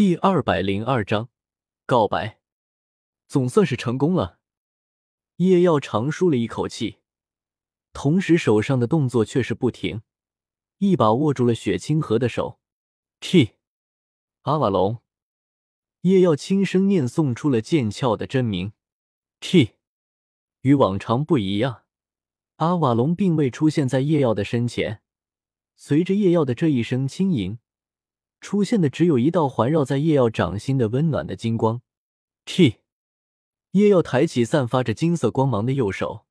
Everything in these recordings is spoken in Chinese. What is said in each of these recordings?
第二百零二章告白，总算是成功了。叶耀长舒了一口气，同时手上的动作却是不停，一把握住了雪清河的手。T，阿瓦隆。叶耀轻声念诵出了剑鞘的真名。T，与往常不一样，阿瓦隆并未出现在叶耀的身前。随着叶耀的这一声轻吟。出现的只有一道环绕在叶耀掌心的温暖的金光。T，叶耀抬起散发着金色光芒的右手，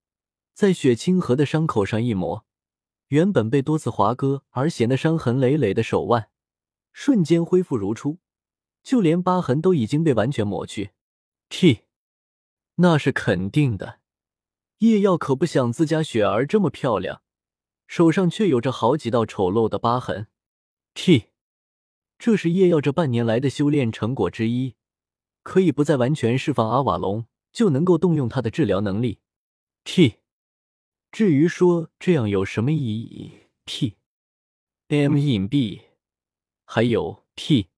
在雪清河的伤口上一抹，原本被多次划割而显得伤痕累累的手腕，瞬间恢复如初，就连疤痕都已经被完全抹去。T，那是肯定的。叶耀可不想自家雪儿这么漂亮，手上却有着好几道丑陋的疤痕。T。这是叶耀这半年来的修炼成果之一，可以不再完全释放阿瓦隆，就能够动用他的治疗能力。T，至于说这样有什么意义？T，M 隐蔽，还有 T，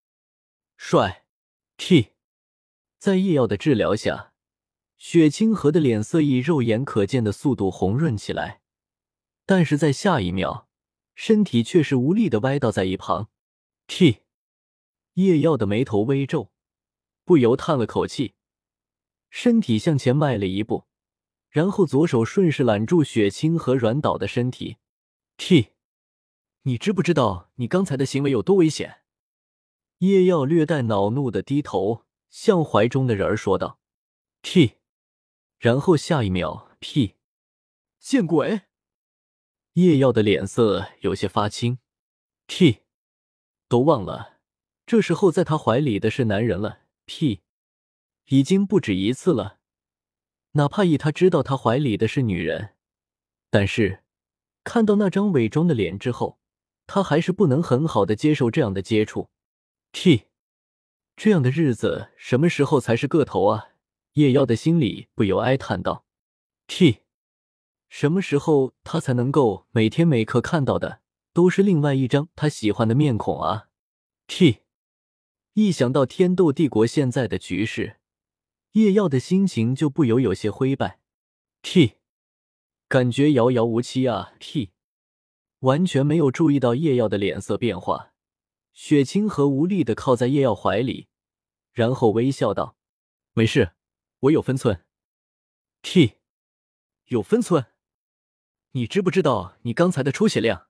帅 T，在叶耀的治疗下，雪清河的脸色以肉眼可见的速度红润起来，但是在下一秒，身体却是无力的歪倒在一旁。T。叶耀的眉头微皱，不由叹了口气，身体向前迈了一步，然后左手顺势揽住雪清和软倒的身体。T，你知不知道你刚才的行为有多危险？叶耀略带恼怒的低头向怀中的人儿说道。T，然后下一秒，P，见鬼！叶耀的脸色有些发青。T，都忘了。这时候，在他怀里的是男人了。屁，已经不止一次了。哪怕以他知道他怀里的是女人，但是看到那张伪装的脸之后，他还是不能很好的接受这样的接触。屁，这样的日子什么时候才是个头啊？叶耀的心里不由哀叹道。屁，什么时候他才能够每天每刻看到的都是另外一张他喜欢的面孔啊？屁。一想到天斗帝国现在的局势，叶耀的心情就不由有些灰败。T，感觉遥遥无期啊！T，完全没有注意到叶耀的脸色变化。雪清河无力的靠在叶耀怀里，然后微笑道：“没事，我有分寸。”T，有分寸？你知不知道你刚才的出血量？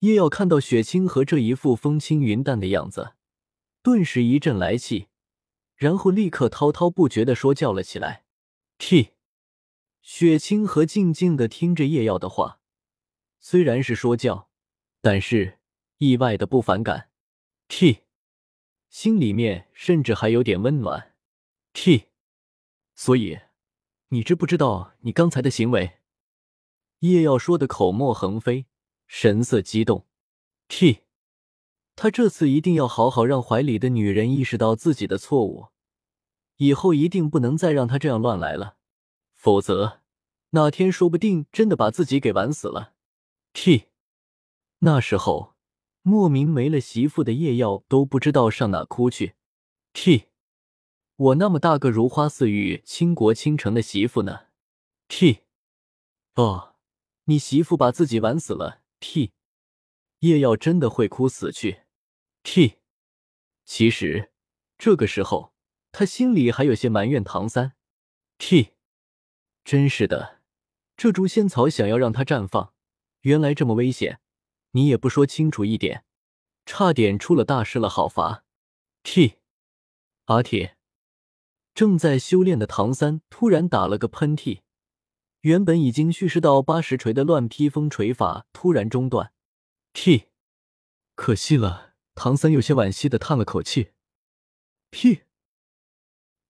叶耀看到雪清河这一副风轻云淡的样子。顿时一阵来气，然后立刻滔滔不绝的说教了起来。T，雪清河静静的听着叶耀的话，虽然是说教，但是意外的不反感。T，心里面甚至还有点温暖。T，所以你知不知道你刚才的行为？叶耀说的口沫横飞，神色激动。T。他这次一定要好好让怀里的女人意识到自己的错误，以后一定不能再让他这样乱来了，否则哪天说不定真的把自己给玩死了。T，那时候莫名没了媳妇的叶耀都不知道上哪哭去。T，我那么大个如花似玉、倾国倾城的媳妇呢？T，哦，你媳妇把自己玩死了。T，叶耀真的会哭死去。T，其实这个时候他心里还有些埋怨唐三。T，真是的，这株仙草想要让它绽放，原来这么危险，你也不说清楚一点，差点出了大事了，好伐。T，阿铁，正在修炼的唐三突然打了个喷嚏，原本已经蓄势到八十锤的乱披风锤法突然中断。T，可惜了。唐三有些惋惜的叹了口气：“屁，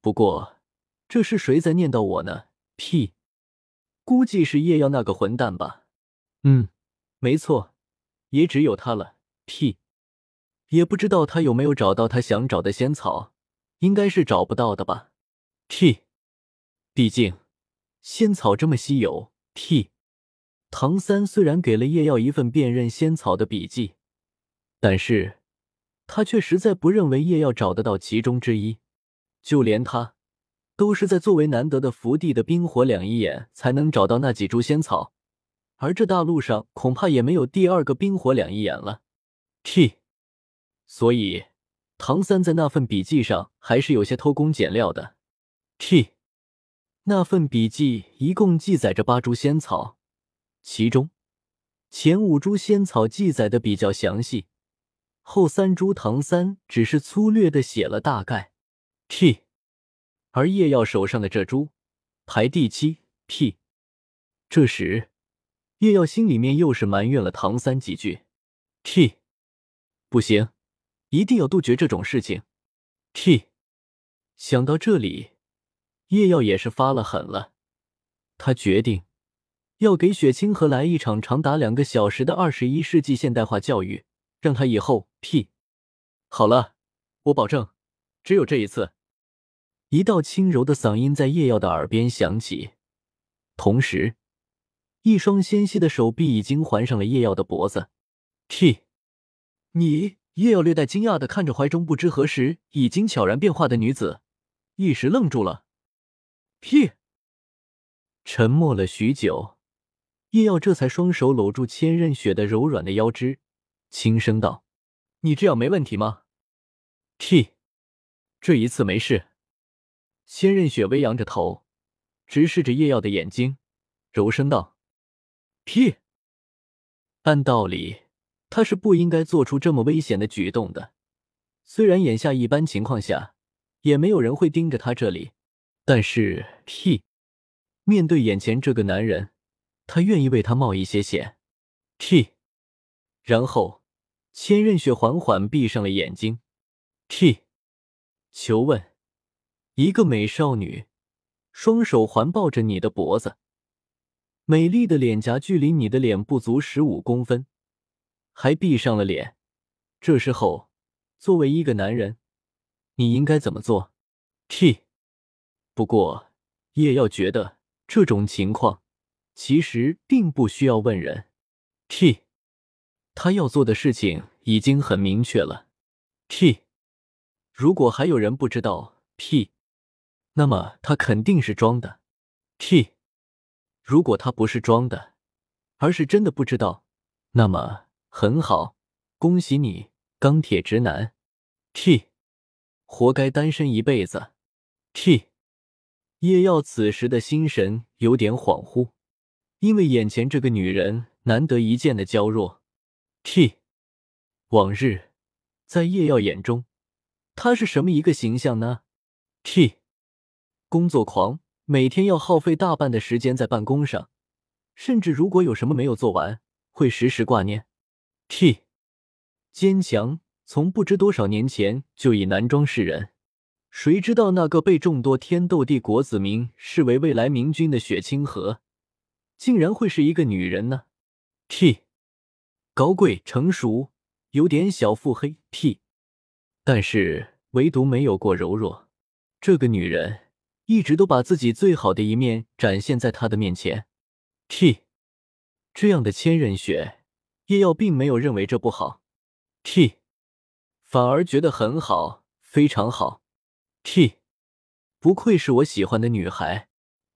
不过这是谁在念叨我呢？屁，估计是叶耀那个混蛋吧。嗯，没错，也只有他了。屁，也不知道他有没有找到他想找的仙草，应该是找不到的吧。屁，毕竟仙草这么稀有。屁，唐三虽然给了叶耀一份辨认仙草的笔记，但是。”他却实在不认为叶耀找得到其中之一。就连他，都是在作为难得的福地的冰火两仪眼才能找到那几株仙草，而这大陆上恐怕也没有第二个冰火两仪眼了。T，所以唐三在那份笔记上还是有些偷工减料的。T，那份笔记一共记载着八株仙草，其中前五株仙草记载的比较详细，后三株唐三只是粗略的写了大概。T，而叶耀手上的这株排第七。P，这时叶耀心里面又是埋怨了唐三几句。T。不行，一定要杜绝这种事情。T，想到这里，叶耀也是发了狠了。他决定要给雪清河来一场长达两个小时的二十一世纪现代化教育，让他以后屁。好了，我保证，只有这一次。一道轻柔的嗓音在叶耀的耳边响起，同时，一双纤细的手臂已经环上了叶耀的脖子。屁。你叶耀略带惊讶的看着怀中不知何时已经悄然变化的女子，一时愣住了。屁！沉默了许久，叶耀这才双手搂住千仞雪的柔软的腰肢，轻声道：“你这样没问题吗？”屁！这一次没事。千仞雪微扬着头，直视着叶耀的眼睛，柔声道：“屁！”按道理。他是不应该做出这么危险的举动的。虽然眼下一般情况下也没有人会盯着他这里，但是，T，面对眼前这个男人，他愿意为他冒一些险。T，然后，千仞雪缓缓闭上了眼睛。T，求问，一个美少女，双手环抱着你的脖子，美丽的脸颊距离你的脸不足十五公分。还闭上了脸，这时候，作为一个男人，你应该怎么做？T。不过叶耀觉得这种情况其实并不需要问人。T。他要做的事情已经很明确了。T。如果还有人不知道 P，那么他肯定是装的。T。如果他不是装的，而是真的不知道，那么。很好，恭喜你，钢铁直男。T，活该单身一辈子。T，叶耀此时的心神有点恍惚，因为眼前这个女人难得一见的娇弱。T，往日在叶耀眼中，她是什么一个形象呢？T，工作狂，每天要耗费大半的时间在办公上，甚至如果有什么没有做完，会时时挂念。T，坚强，从不知多少年前就已男装示人。谁知道那个被众多天斗帝国子民视为未来明君的雪清河，竟然会是一个女人呢？T，高贵成熟，有点小腹黑。T，但是唯独没有过柔弱。这个女人一直都把自己最好的一面展现在他的面前。T，这样的千仞雪。叶耀并没有认为这不好，T，反而觉得很好，非常好，T，不愧是我喜欢的女孩。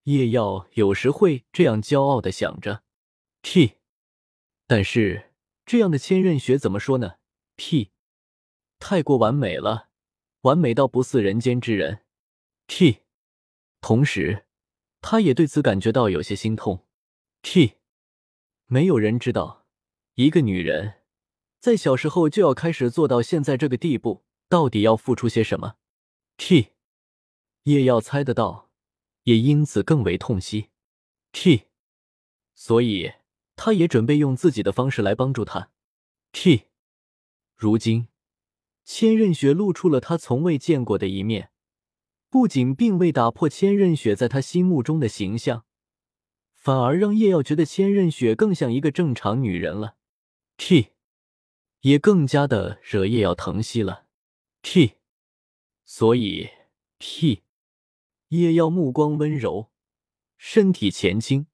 叶耀有时会这样骄傲的想着，T，但是这样的千仞雪怎么说呢？T，太过完美了，完美到不似人间之人，T，同时他也对此感觉到有些心痛，T，没有人知道。一个女人在小时候就要开始做到现在这个地步，到底要付出些什么？T，叶耀猜得到，也因此更为痛惜。T，所以他也准备用自己的方式来帮助她。T，如今千仞雪露出了他从未见过的一面，不仅并未打破千仞雪在他心目中的形象，反而让叶耀觉得千仞雪更像一个正常女人了。T，也更加的惹叶耀疼惜了。T，所以 T，叶耀目光温柔，身体前倾，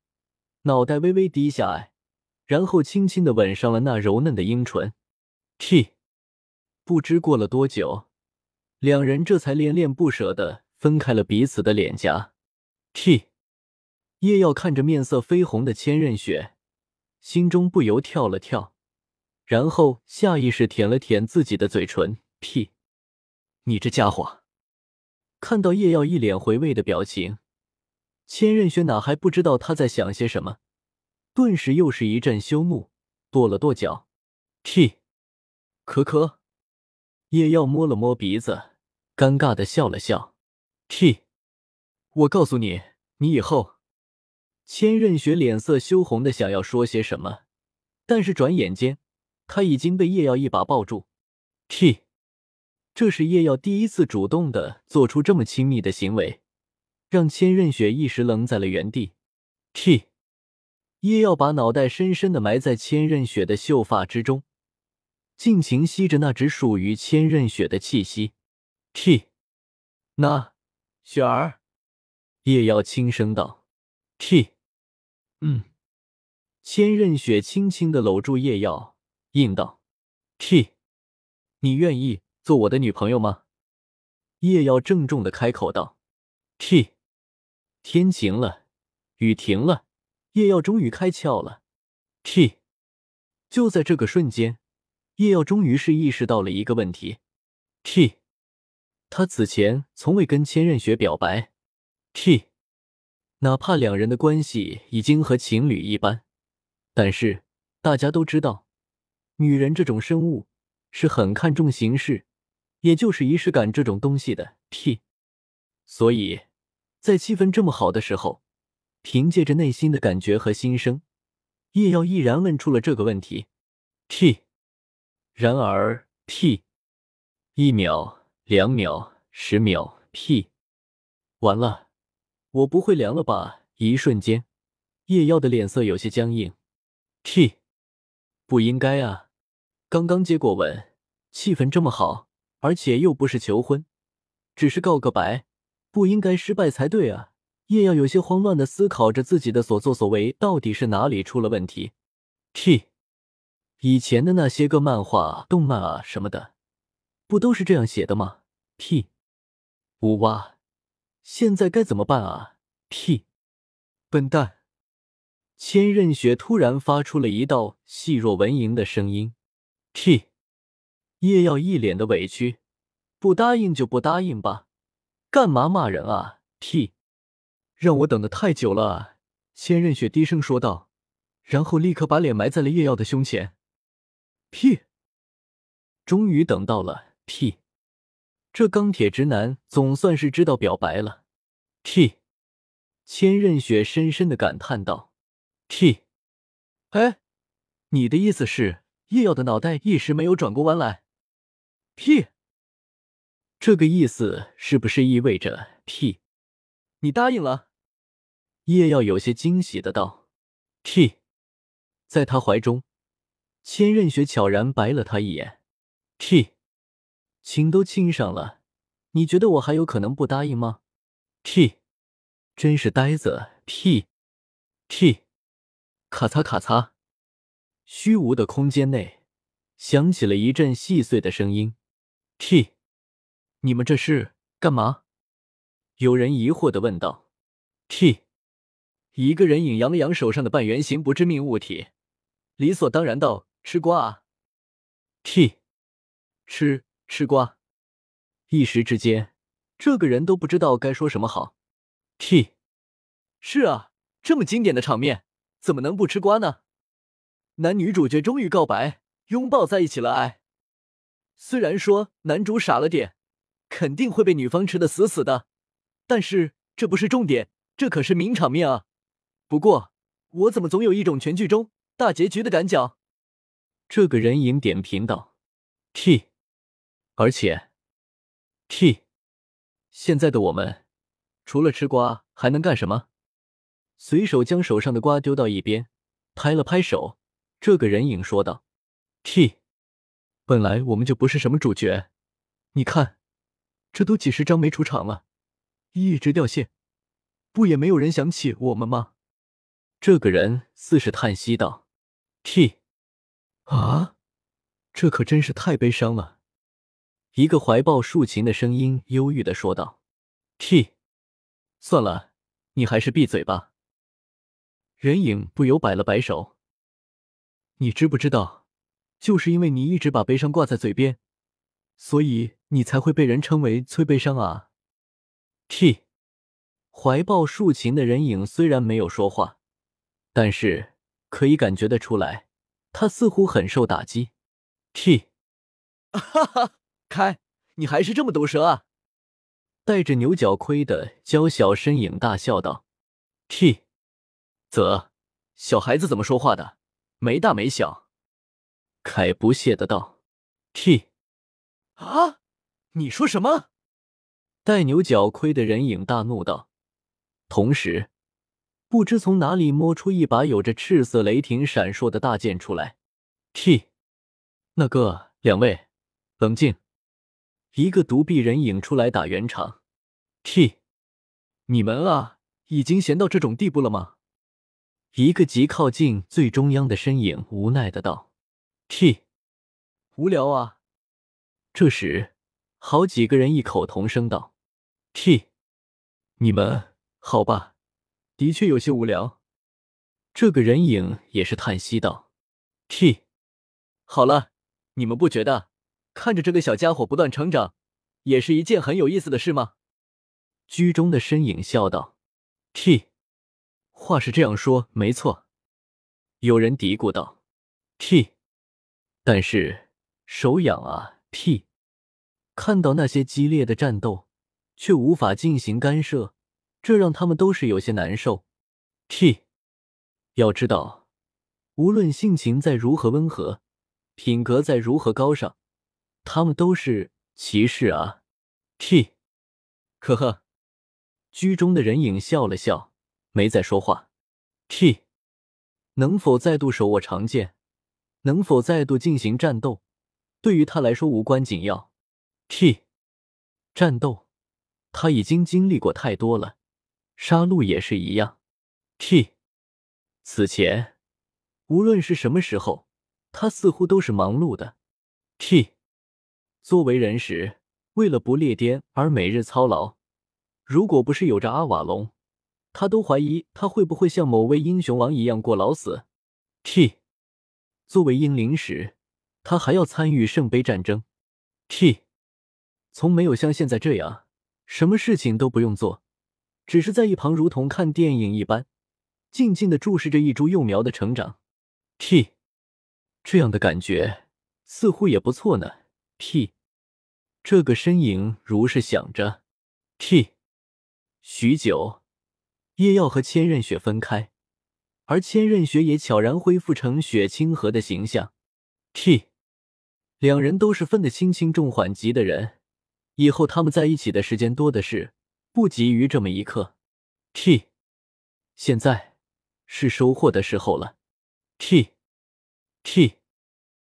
脑袋微微低下来，然后轻轻的吻上了那柔嫩的樱唇。T，不知过了多久，两人这才恋恋不舍的分开了彼此的脸颊。T，叶耀看着面色绯红的千仞雪，心中不由跳了跳，然后下意识舔了舔自己的嘴唇。P，你这家伙！看到叶耀一脸回味的表情，千仞雪哪还不知道他在想些什么，顿时又是一阵羞怒，跺了跺脚。T，可可。叶耀摸了摸鼻子，尴尬的笑了笑。T，我告诉你，你以后……千仞雪脸色羞红的想要说些什么，但是转眼间，他已经被叶耀一把抱住。T。这是叶耀第一次主动的做出这么亲密的行为，让千仞雪一时愣在了原地。T，叶耀把脑袋深深的埋在千仞雪的秀发之中，尽情吸着那只属于千仞雪的气息。T，那雪儿，叶耀轻声道。T，嗯。千仞雪轻轻的搂住叶耀，应道：“T，你愿意？”做我的女朋友吗？叶耀郑重的开口道。T，天晴了，雨停了，叶耀终于开窍了。T，就在这个瞬间，叶耀终于是意识到了一个问题。T，他此前从未跟千仞雪表白。T，哪怕两人的关系已经和情侣一般，但是大家都知道，女人这种生物是很看重形式。也就是仪式感这种东西的 T，所以，在气氛这么好的时候，凭借着内心的感觉和心声，叶耀毅然问出了这个问题。T，然而 T，一秒、两秒、十秒 T，完了，我不会凉了吧？一瞬间，叶耀的脸色有些僵硬。T，不应该啊，刚刚接过吻，气氛这么好。而且又不是求婚，只是告个白，不应该失败才对啊！叶耀有些慌乱的思考着自己的所作所为到底是哪里出了问题。T，以前的那些个漫画、动漫啊什么的，不都是这样写的吗？T，五哇，现在该怎么办啊？T，笨蛋！千仞雪突然发出了一道细若蚊蝇的声音。T。叶耀一脸的委屈，不答应就不答应吧，干嘛骂人啊？屁！让我等的太久了！千仞雪低声说道，然后立刻把脸埋在了叶耀的胸前。屁！终于等到了，屁！这钢铁直男总算是知道表白了。屁！千仞雪深深的感叹道。屁！哎，你的意思是叶耀的脑袋一时没有转过弯来？屁，这个意思是不是意味着屁？你答应了？叶耀有些惊喜的道。屁，在他怀中，千仞雪悄然白了他一眼。屁，亲都亲上了，你觉得我还有可能不答应吗？屁，真是呆子。屁，屁，咔嚓咔嚓，虚无的空间内响起了一阵细碎的声音。T，你们这是干嘛？有人疑惑的问道。T，一个人影扬了扬手上的半圆形不致命物体，理所当然道：“吃瓜啊。”T，吃吃瓜。一时之间，这个人都不知道该说什么好。T，是啊，这么经典的场面，怎么能不吃瓜呢？男女主角终于告白，拥抱在一起了，哎。虽然说男主傻了点，肯定会被女方吃的死死的，但是这不是重点，这可是名场面啊！不过我怎么总有一种全剧终大结局的感觉？这个人影点评道：“T，而且 T，现在的我们除了吃瓜还能干什么？”随手将手上的瓜丢到一边，拍了拍手，这个人影说道：“T。”本来我们就不是什么主角，你看，这都几十张没出场了，一直掉线，不也没有人想起我们吗？这个人似是叹息道：“T，啊，这可真是太悲伤了。一个怀抱竖琴的声音忧郁的说道：“T，算了，你还是闭嘴吧。”人影不由摆了摆手：“你知不知道，就是因为你一直把悲伤挂在嘴边，所以你才会被人称为崔悲伤啊。”T，怀抱竖琴的人影虽然没有说话，但是可以感觉得出来，他似乎很受打击。T，哈哈。开，你还是这么毒舌啊！戴着牛角盔的娇小身影大笑道：“T，啧，小孩子怎么说话的？没大没小。”凯不屑的道：“T，啊，你说什么？”戴牛角盔的人影大怒道，同时不知从哪里摸出一把有着赤色雷霆闪烁的大剑出来。T，那个，两位，冷静。一个独臂人影出来打圆场，T，你们啊，已经闲到这种地步了吗？一个极靠近最中央的身影无奈的道：“T，无聊啊。”这时，好几个人异口同声道：“T，你们好吧？的确有些无聊。”这个人影也是叹息道：“T，好了，你们不觉得？”看着这个小家伙不断成长，也是一件很有意思的事吗？居中的身影笑道：“T，话是这样说，没错。”有人嘀咕道：“T，但是手痒啊！”T，看到那些激烈的战斗，却无法进行干涉，这让他们都是有些难受。T，要知道，无论性情再如何温和，品格再如何高尚。他们都是骑士啊！T，呵呵，居中的人影笑了笑，没再说话。T，能否再度手握长剑，能否再度进行战斗，对于他来说无关紧要。T，战斗，他已经经历过太多了，杀戮也是一样。T，此前无论是什么时候，他似乎都是忙碌的。T。作为人时，为了不列颠而每日操劳。如果不是有着阿瓦隆，他都怀疑他会不会像某位英雄王一样过劳死。T，作为英灵时，他还要参与圣杯战争。T，从没有像现在这样，什么事情都不用做，只是在一旁如同看电影一般，静静的注视着一株幼苗的成长。T，这样的感觉似乎也不错呢。T。这个身影如是想着，T。许久，叶耀和千仞雪分开，而千仞雪也悄然恢复成雪清河的形象。T。两人都是分得清轻重缓急的人，以后他们在一起的时间多的是，不急于这么一刻。T。现在是收获的时候了。T。T。